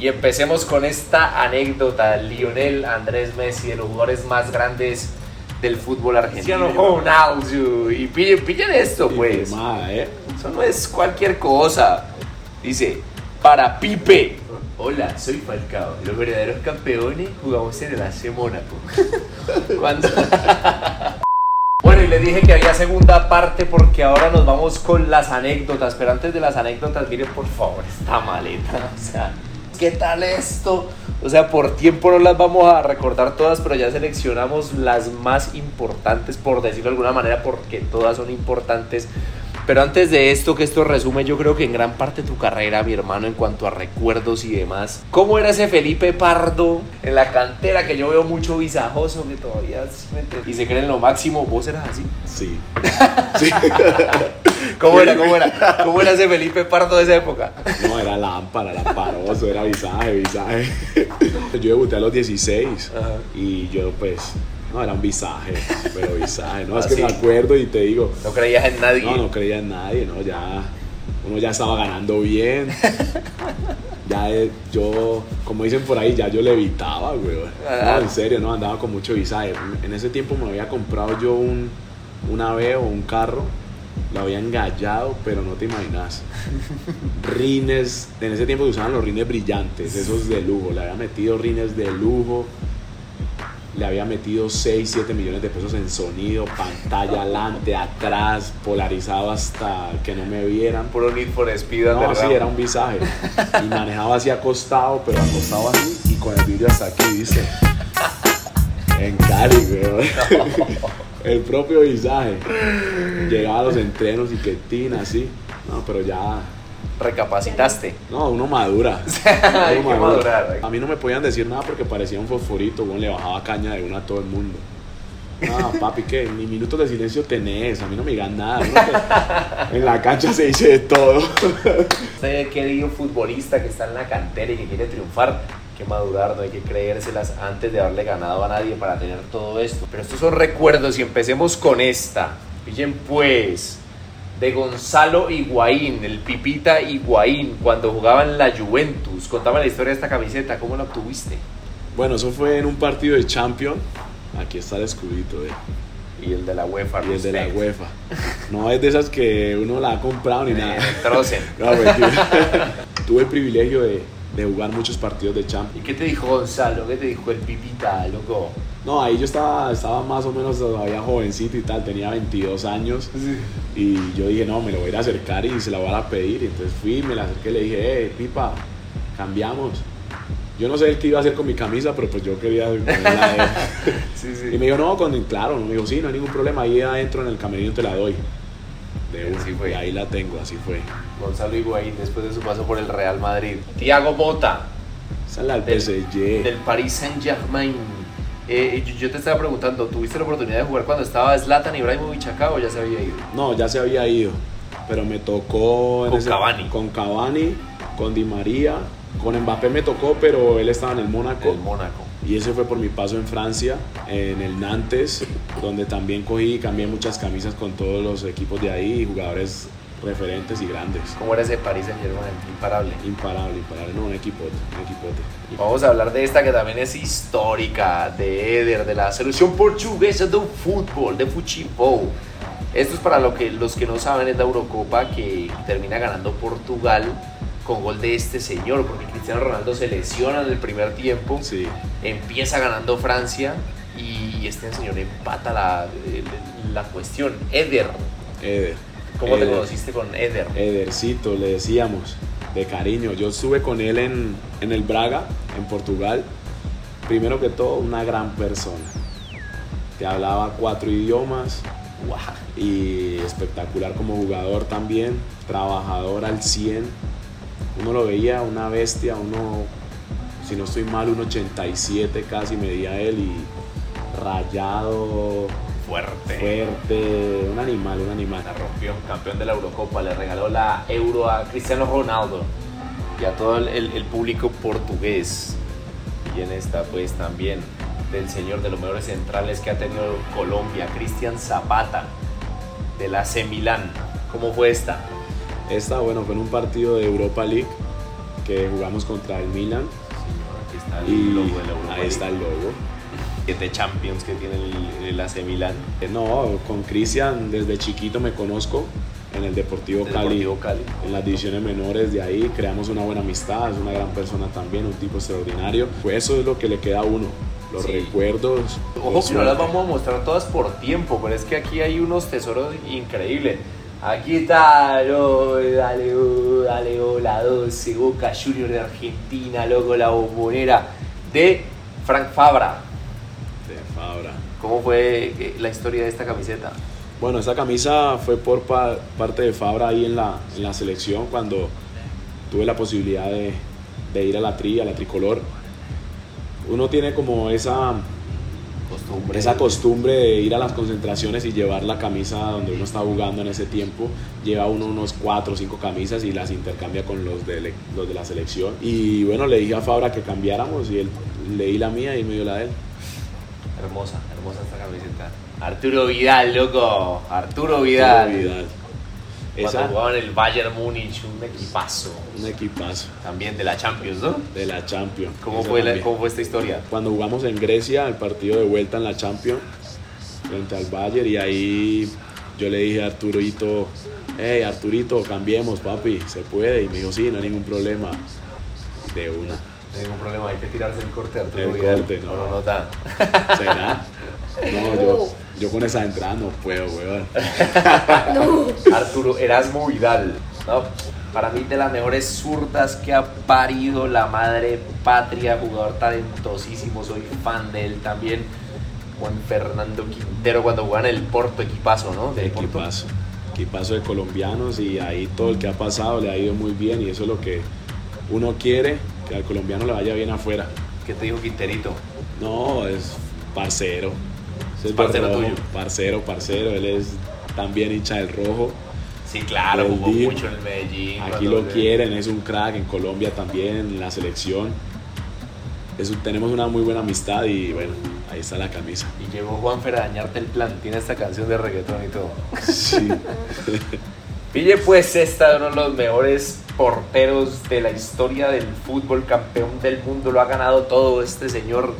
Y empecemos con esta anécdota. Lionel Andrés Messi, de los jugadores más grandes del fútbol argentino. Ronaldo. Y pillen, pillen esto, pues. ¿eh? Eso no es cualquier cosa. Dice, para Pipe. Hola, soy Falcao. Los verdaderos campeones jugamos en el AC Mónaco. Cuando... Bueno, y le dije que había segunda parte porque ahora nos vamos con las anécdotas. Pero antes de las anécdotas, miren por favor esta maleta. O sea, ¿qué tal esto? O sea, por tiempo no las vamos a recordar todas, pero ya seleccionamos las más importantes, por decirlo de alguna manera, porque todas son importantes. Pero antes de esto, que esto resume yo creo que en gran parte tu carrera, mi hermano, en cuanto a recuerdos y demás. ¿Cómo era ese Felipe Pardo en la cantera que yo veo mucho visajoso que todavía y se cree en lo máximo? ¿Vos eras así? Sí. sí. ¿Cómo era, cómo era? ¿Cómo era ese Felipe Pardo de esa época? No, era lámpara, lamparoso, era visaje, visaje. Yo debuté a los 16 y yo pues no, era un visaje, pero visaje, ¿no? Es que me acuerdo y te digo. No creías en nadie. No, no creía en nadie, ¿no? Ya, uno ya estaba ganando bien. ya eh, yo, como dicen por ahí, ya yo le evitaba, güey. No, en serio, no, andaba con mucho visaje. En ese tiempo me había comprado yo un, una ave o un carro. Lo había engallado, pero no te imaginas. Rines, en ese tiempo se usaban los rines brillantes, esos de lujo. Le había metido rines de lujo le había metido 6, 7 millones de pesos en sonido, pantalla adelante, atrás, polarizado hasta que no me vieran. Puro Need for Speed. No, sí, era un visaje. Y manejaba así acostado, pero acostado así y con el vídeo hasta aquí, dice. En Cali, weón. El propio visaje. Llegaba a los entrenos y que tina, así. No, pero ya recapacitaste. No, uno madura. A mí no me podían decir nada porque parecía un fosforito, bueno, le bajaba caña de una a todo el mundo. No, papi, que ni minutos de silencio tenés, a mí no me digan nada. En la cancha se dice de todo. Usted querido futbolista que está en la cantera y que quiere triunfar, que madurar, no hay que creérselas antes de haberle ganado a nadie para tener todo esto. Pero estos son recuerdos y empecemos con esta. Pillen pues, de Gonzalo Higuaín, el Pipita Higuaín, cuando jugaba en la Juventus. Contame la historia de esta camiseta, ¿cómo la obtuviste? Bueno, eso fue en un partido de Champions. Aquí está el escudito, eh. Y el de la UEFA. Y el de la UEFA. No es de esas que uno la ha comprado ni eh, nada. no, Tuve el privilegio de, de jugar muchos partidos de Champions. ¿Y qué te dijo Gonzalo? ¿Qué te dijo el Pipita, loco? No, ahí yo estaba, estaba más o menos todavía jovencito y tal, tenía 22 años. Y yo dije, no, me lo voy a ir a acercar y se la voy a pedir. Y entonces fui, me la acerqué y le dije, eh, Pipa, cambiamos. Yo no sé qué iba a hacer con mi camisa, pero pues yo quería ponerla sí, sí. Y me dijo, no, con, claro, me dijo, sí, no hay ningún problema, ahí adentro en el camerino te la doy. De sí fue. Y ahí la tengo, así fue. Gonzalo Higuaín, después de su paso por el Real Madrid. Tiago Mota. Esa es la del PSG. Del Paris Saint-Germain eh, yo, te estaba preguntando, ¿tuviste la oportunidad de jugar cuando estaba Zlatan Ibrahimovic acá o ya se había ido? No, ya se había ido, pero me tocó... Con Cavani. Con Cavani, con Di María, con Mbappé me tocó, pero él estaba en el Mónaco. El Mónaco. Y ese fue por mi paso en Francia, en el Nantes, donde también cogí y cambié muchas camisas con todos los equipos de ahí, jugadores referentes y grandes. ¿Cómo era ese París Saint Germain? Imparable. Imparable, imparable. No, un equipote, un equipote. Vamos a hablar de esta que también es histórica, de Eder, de la selección portuguesa de fútbol, de futebol. Esto es para lo que, los que no saben, es la Eurocopa que termina ganando Portugal con gol de este señor, porque Cristiano Ronaldo se lesiona en el primer tiempo, sí. empieza ganando Francia y este señor empata la, la cuestión. Eder. Eder ¿Cómo te conociste con Eder? Edercito, le decíamos, de cariño. Yo estuve con él en, en el Braga, en Portugal. Primero que todo, una gran persona. Te hablaba cuatro idiomas. Y espectacular como jugador también. Trabajador al 100. Uno lo veía, una bestia, uno, si no estoy mal, un 87 casi medía él y rayado, fuerte. Fuerte, un animal, un animal. La rompió, campeón de la Eurocopa, le regaló la Euro a Cristiano Ronaldo y a todo el, público portugués. Y en esta pues también del señor de los mejores centrales que ha tenido Colombia, Cristian Zapata, de la C Milán. ¿Cómo fue esta? Esta, bueno, fue en un partido de Europa League que jugamos contra el Milan. Aquí está el Y logo de la Europa ahí League. está el logo. Siete Champions que tiene el, el AC Milan. Eh, No, con Cristian desde chiquito me conozco en el Deportivo Cali. Deportivo Cali. En las divisiones menores de ahí creamos una buena amistad, es una gran persona también, un tipo extraordinario. Pues eso es lo que le queda a uno, los Sí. recuerdos. Ojo que no las vamos a mostrar todas por tiempo, pero es que aquí hay unos tesoros increíbles. Aquí está, dale, oh, dale, oh, la 12, Boca Junior de Argentina, loco, la bombonera de Frank Fabra. ¿Cómo fue eh, la historia de esta camiseta? Bueno, esta camisa fue por pa- parte de Fabra ahí en la, en la selección cuando tuve la posibilidad de, de ir a la tri, a la tricolor. Uno tiene como esa, Costumbre. esa costumbre de ir a las concentraciones y llevar la camisa donde uno está jugando en ese tiempo. Lleva uno unos cuatro o cinco camisas y las intercambia con los de, los de la selección. Y bueno, le dije a Fabra que cambiamos y él leí la mía y me dio la de él. Hermosa, hermosa esta camiseta. Arturo Vidal, loco. Arturo Vidal. Vidal. Cuando Esa, jugaba en el Bayern Múnich, un equipazo. un equipazo También de la Champions, ¿no? de la Champions. ¿Cómo fue, la-. ¿Cómo fue esta historia? cuando jugamos en Grecia, el partido de vuelta en la Champions, frente al Bayern, y ahí yo le dije a Arturito, hey Arturito, cambiemos papi, se puede, y me dijo, sí, no hay ningún problema, de una, No hay ningún problema, hay que tirarse el corte de Arturo El Vidal. corte, no. no, no, tan. ¿será? No, yo, yo con esa entrada no puedo, weón. Arturo Erasmo Vidal. ¿no? Para mí de las mejores zurdas que ha parido la madre patria, jugador talentosísimo, soy fan de él también. Juan Fernando Quintero cuando jugaba en el Porto, equipazo, ¿no? Porto. Equipazo, equipazo de colombianos, y ahí todo el que ha pasado le ha ido muy bien, y eso es lo que uno quiere, que al colombiano le vaya bien afuera. ¿Qué te dijo Quinterito? No, es parcero. Es parcero rojo, tuyo. Parcero, parcero. Él es también hincha del rojo. Sí, claro, jugó mucho en el Medellín. Aquí lo quieren, es un crack. En Colombia también, en la selección. Tenemos una muy buena amistad y bueno, ahí está la camisa. Y llegó Juanfer a dañarte el plan. Tiene esta canción de reggaetón y todo. Sí. Pille pues esta de uno de los mejores porteros de la historia del fútbol, campeón del mundo, lo ha ganado todo este señor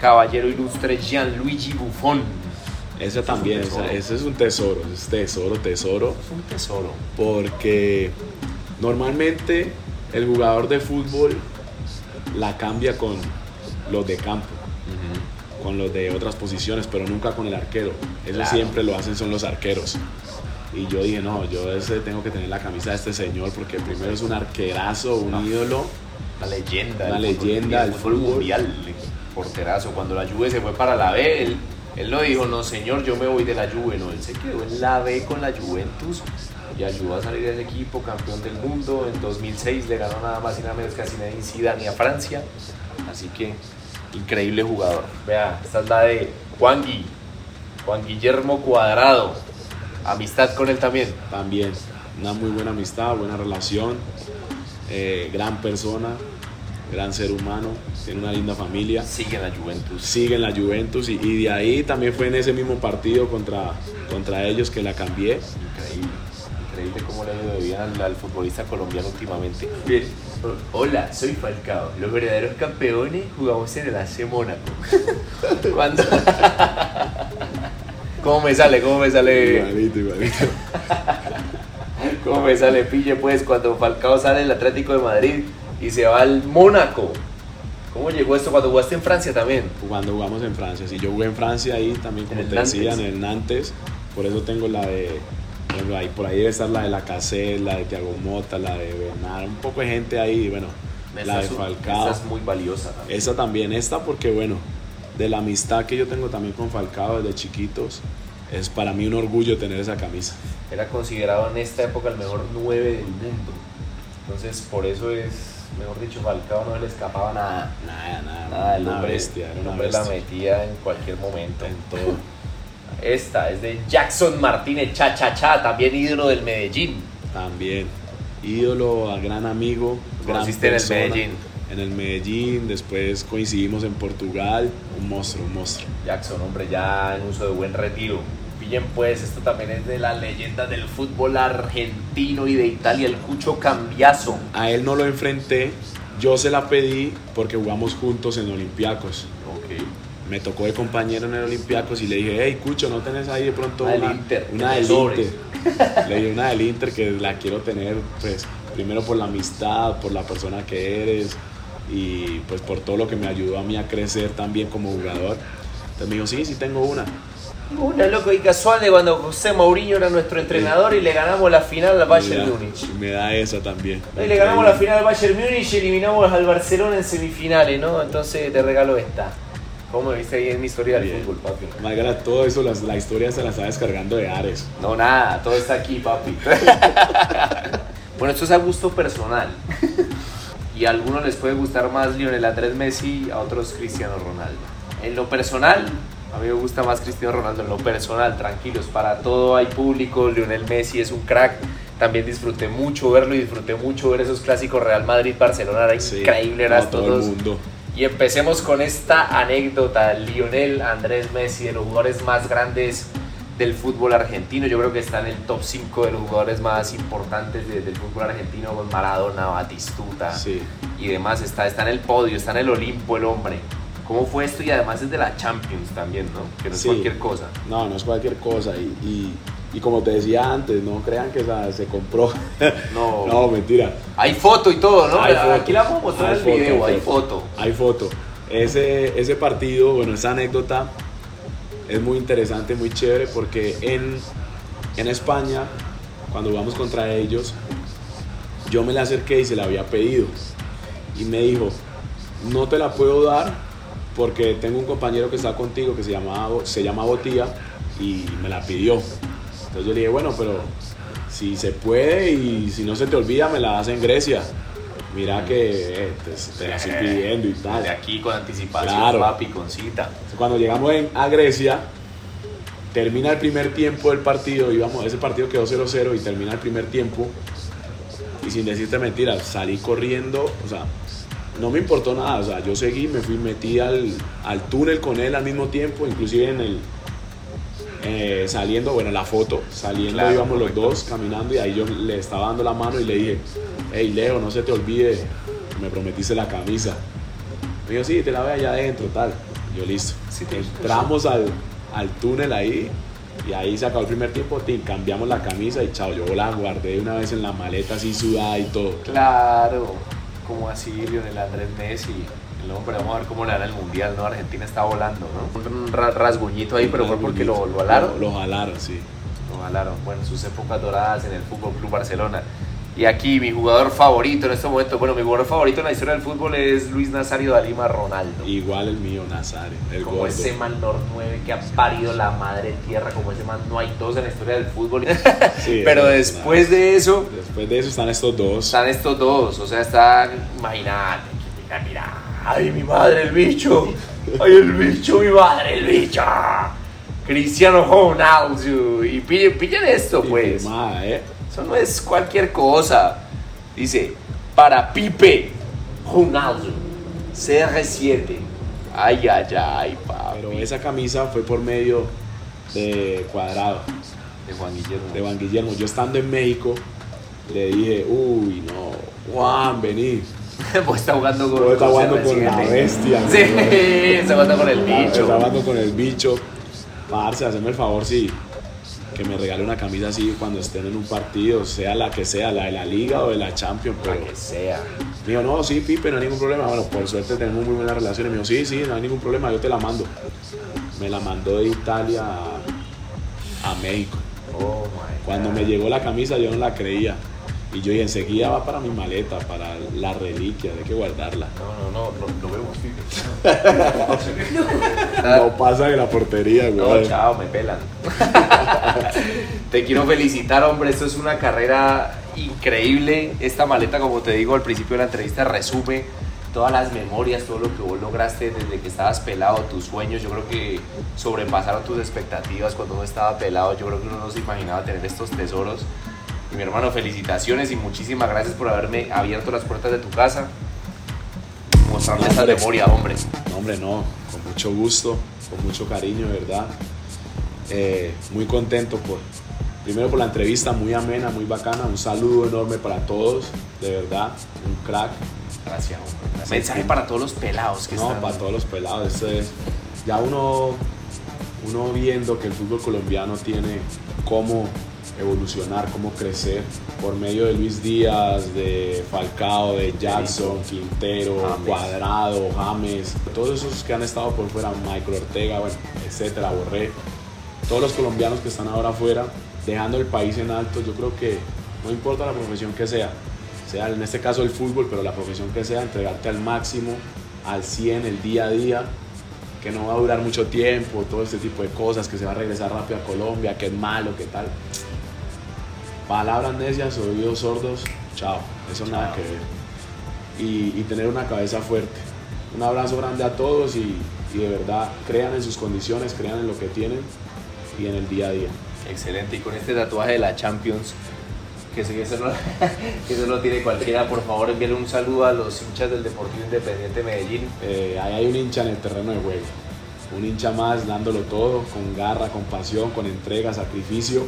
caballero ilustre Gianluigi Buffon. Ese también, Es un tesoro. ese, es un tesoro, es tesoro, tesoro. Es un tesoro. Porque normalmente el jugador de fútbol la cambia con los de campo. con los de otras posiciones, pero nunca con el arquero. Eso Claro. siempre lo hacen son los arqueros. Y yo dije, no, yo ese tengo que tener la camisa de este señor porque primero es un arquerazo, un Ah. ídolo. Una leyenda. Una del fútbol leyenda del fútbol. mundial. Porterazo. Cuando la Juve se fue para la B, él, él no dijo, no señor, yo me voy de la Juve. No, él se quedó en la B con la Juventus y ayudó a salir de ese equipo, campeón del mundo. En 2006 le ganó nada más y nada menos que a Zinedine Zidane y a Francia. Así que, increíble jugador. Vea, esta es la de Juan Gui. Juan Guillermo Cuadrado. Amistad con él también. También una muy buena amistad, buena relación, eh, gran persona, gran ser humano, tiene una linda familia. Sigue en la Juventus. Sigue en la Juventus y, y de ahí también fue en ese mismo partido contra, contra ellos que la cambié. Increíble, increíble cómo le ha ido de bien al, al futbolista colombiano últimamente. Bien, hola, soy Falcao. Los verdaderos campeones jugamos en el AC Mónaco. Cuando... ¿Cómo me sale? ¿Cómo me sale? Igualito, igualito. ¿Cómo me sale pille pues cuando Falcao sale del Atlético de Madrid y se va al Mónaco? ¿Cómo llegó esto cuando jugaste en Francia también? Cuando jugamos en Francia, si yo jugué en Francia ahí también, como te decía, en Nantes. el Nantes, por eso tengo la de, ejemplo, ahí, por ahí debe estar la de la Cassette, la de Thiago Mota, la de Bernard, un poco de gente ahí, bueno, la de Falcao. Esta es muy valiosa también. Esa también, esta porque bueno, de la amistad que yo tengo también con Falcao desde chiquitos, es para mí un orgullo tener esa camisa. Era considerado en esta época el mejor 9 del mundo. Entonces, por eso es, mejor dicho, Falcao no le escapaba nada. Nada, nada, Nada, el hombre, bestia, el hombre la metía en cualquier momento. En todo. Esta es de Jackson Martínez, cha cha cha, también ídolo del Medellín. También, ídolo, a gran amigo, gran Conociste en el persona. Medellín. En el Medellín, después coincidimos en Portugal, un monstruo, un monstruo. Jackson, hombre, ya en uso de buen retiro. pillen pues, esto también es de la leyenda del fútbol argentino y de Italia, el Cucho Cambiazo. A él no lo enfrenté, yo se la pedí porque jugamos juntos en Olympiacos. Ok. Me tocó de compañero en el Olympiacos y le dije, hey, Cucho, ¿no tenés ahí de pronto Una del una, Inter, una del te sobres". Inter? Le dije una del Inter que la quiero tener, pues, primero por la amistad, por la persona que eres y pues por todo lo que me ayudó a mí a crecer también como jugador. Entonces me dijo, sí, sí tengo una. Una loco y casual de cuando José Mourinho era nuestro entrenador y le ganamos la final al Bayern Múnich. Me da esa también. Y le ganamos la final al Bayern Múnich y eliminamos al Barcelona en semifinales, ¿no? Entonces te regalo esta. ¿Cómo me viste ahí en mi historia del fútbol, papi? Margarita, todo eso, las- la historia se la está descargando de Ares. No, nada, todo está aquí, papi. bueno, esto es a gusto personal. Y a algunos les puede gustar más Lionel Andrés Messi, a otros Cristiano Ronaldo. En lo personal, a mí me gusta más Cristiano Ronaldo. En lo personal, tranquilos, para todo hay público. Lionel Messi es un crack. También disfruté mucho verlo y disfruté mucho ver esos clásicos Real Madrid-Barcelona. Era Sí, increíble, no, eran todo todos. el mundo. Y empecemos con esta anécdota. Lionel Andrés Messi, de los jugadores más grandes del fútbol argentino. Yo creo que está en el top 5 de los jugadores más importantes de- del fútbol argentino, con Maradona, Batistuta Sí. y demás. Está, está en el podio, está en el Olimpo el hombre. ¿Cómo fue esto? Y además es de la Champions también, ¿no? Que no es Sí. cualquier cosa. No, no es cualquier cosa. Y, y, y como te decía antes, no crean que esa- se compró. No. no, mentira. Hay foto y todo, ¿no? Hay foto. Aquí la vamos a mostrar Hay el foto, video, hay foto. Hay foto. Ese, ese partido, bueno, esa anécdota es muy interesante, muy chévere, porque en, en España, cuando vamos contra ellos, yo me la acerqué y se la había pedido. Y me dijo, no te la puedo dar porque tengo un compañero que está contigo que se llama, se llama Botía y me la pidió. Entonces yo le dije, bueno, pero si se puede y si no se te olvida, me la das en Grecia. Mira que eh, te, te la estoy pidiendo y tal. De aquí con anticipación, Claro. papi, con cita. Cuando llegamos en- a Grecia, termina el primer tiempo del partido, íbamos, ese partido quedó 0-0 y termina el primer tiempo. Y sin decirte mentiras, salí corriendo, o sea, no me importó nada, o sea, yo seguí, me fui, metí al, al túnel con él al mismo tiempo, inclusive en el, eh, saliendo, bueno, la foto, saliendo Claro, íbamos los dos caminando y ahí yo le estaba dando la mano y le dije, hey Leo, no se te olvide, me prometiste la camisa. Me dijo, sí, te la voy allá adentro, tal. Yo listo. Sí, Entramos al, al túnel ahí y ahí se acabó el primer tiempo, cambiamos la camisa y chao, yo la guardé una vez en la maleta así sudada y todo. Claro, como así Lionel Andrés Messi. El hombre, vamos a ver cómo le dan el mundial, ¿no? Argentina está volando, ¿no? Un ra- rasguñito ahí, pero fue porque lo, lo alaron. Lo, lo jalaron, sí. Lo jalaron. Bueno, sus épocas doradas en el Fútbol Club Barcelona. Y aquí mi jugador favorito en este momento, bueno, mi jugador favorito en la historia del fútbol es Luis Nazario da Lima Ronaldo. Igual el mío, Nazario, el como gordo. ese man Nor 9 que ha parido la madre tierra, como ese man no hay dos en la historia del fútbol. Sí, Pero es después de eso, Después de eso están estos dos. están estos dos, o sea, están, imagínate, mira, mira, ay mi madre el bicho, ay el bicho, mi madre el bicho, Cristiano Ronaldo, y pillen, pillen esto pues, Infirmada, ¿eh? eso no es cualquier cosa, dice, para Pipe Ronaldo, CR7, ay, ay, ay, papi, Pero esa camisa fue por medio de Cuadrado, de Juan Guillermo, de Juan Guillermo. Yo estando en México, le dije, uy, no, Juan, vení. Vos está jugando con, Vos estás jugando CR7. con la bestia. Sí, está jugando con el bicho. Está jugando con el bicho. Parce, haceme el favor, sí. Que me regale una camisa así cuando estén en un partido, sea la que sea, la de la Liga o de la Champions. Pero que sea. me dijo, no, sí, Pipe, no hay ningún problema. Bueno, por suerte tenemos muy buena relación. Y me dijo, sí, sí, no hay ningún problema, yo te la mando. Me la mandó de Italia a, a México. Oh my Cuando God. me llegó la camisa yo no la creía. Y yo dije, enseguida va para mi maleta, para la reliquia, hay que guardarla. No, no, no, lo, lo vemos. No pasa de la portería, No, güey. chao, me pelan. te quiero felicitar, hombre. Esto es una carrera increíble. Esta maleta, como te digo al principio de la entrevista, resume todas las memorias, todo lo que vos lograste desde que estabas pelado, tus sueños. Yo creo que sobrepasaron tus expectativas cuando uno estaba pelado. Yo creo que uno no se imaginaba tener estos tesoros. Mi hermano, felicitaciones y muchísimas gracias por haberme abierto las puertas de tu casa. Mostrarme No, esta hombre. memoria, hombre. No, hombre, no, con mucho gusto, con mucho cariño, de ¿verdad? eh, muy contento por, primero por la entrevista muy amena, muy bacana, un saludo enorme para todos, de verdad, un crack. Gracias, Mensaje para todos los pelados que no, para todos los pelados, esto es, ya uno, uno viendo que el fútbol colombiano tiene cómo evolucionar, cómo crecer por medio de Luis Díaz, de Falcao, de Jackson, Quintero, Cuadrado, James, todos esos que han estado por fuera, Michael Ortega, bueno, etcétera, Borré, todos los colombianos que están ahora afuera, dejando el país en alto, yo creo que no importa la profesión que sea, sea en este caso el fútbol, pero la profesión que sea, entregarte al máximo, al 100, el día a día, que no va a durar mucho tiempo, todo este tipo de cosas, que se va a regresar rápido a Colombia, que es malo, que tal. Palabras necias, oídos sordos, chao, eso nada que ver. Y, tener una cabeza fuerte. Un abrazo grande a todos y, y de verdad crean en sus condiciones, crean en lo que tienen y en el día a día. Excelente, y con este tatuaje de la Champions, que sé que eso no, que eso no tiene cualquiera, por favor envíale un saludo a los hinchas del Deportivo Independiente Medellín. Eh, ahí hay un hincha en el terreno de juego, un hincha más dándolo todo, con garra, con pasión, con entrega, sacrificio,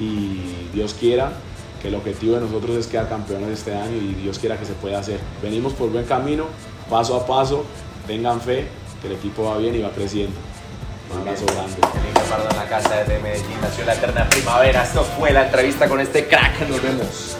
y Dios quiera que el objetivo de nosotros es quedar campeones este año y Dios quiera que se pueda hacer. Venimos por buen camino, paso a paso, tengan fe, que el equipo va bien y va creciendo. Un abrazo grande. en la casa de Medellín, nació la eterna primavera. Esto fue la entrevista con este crack. Nos vemos.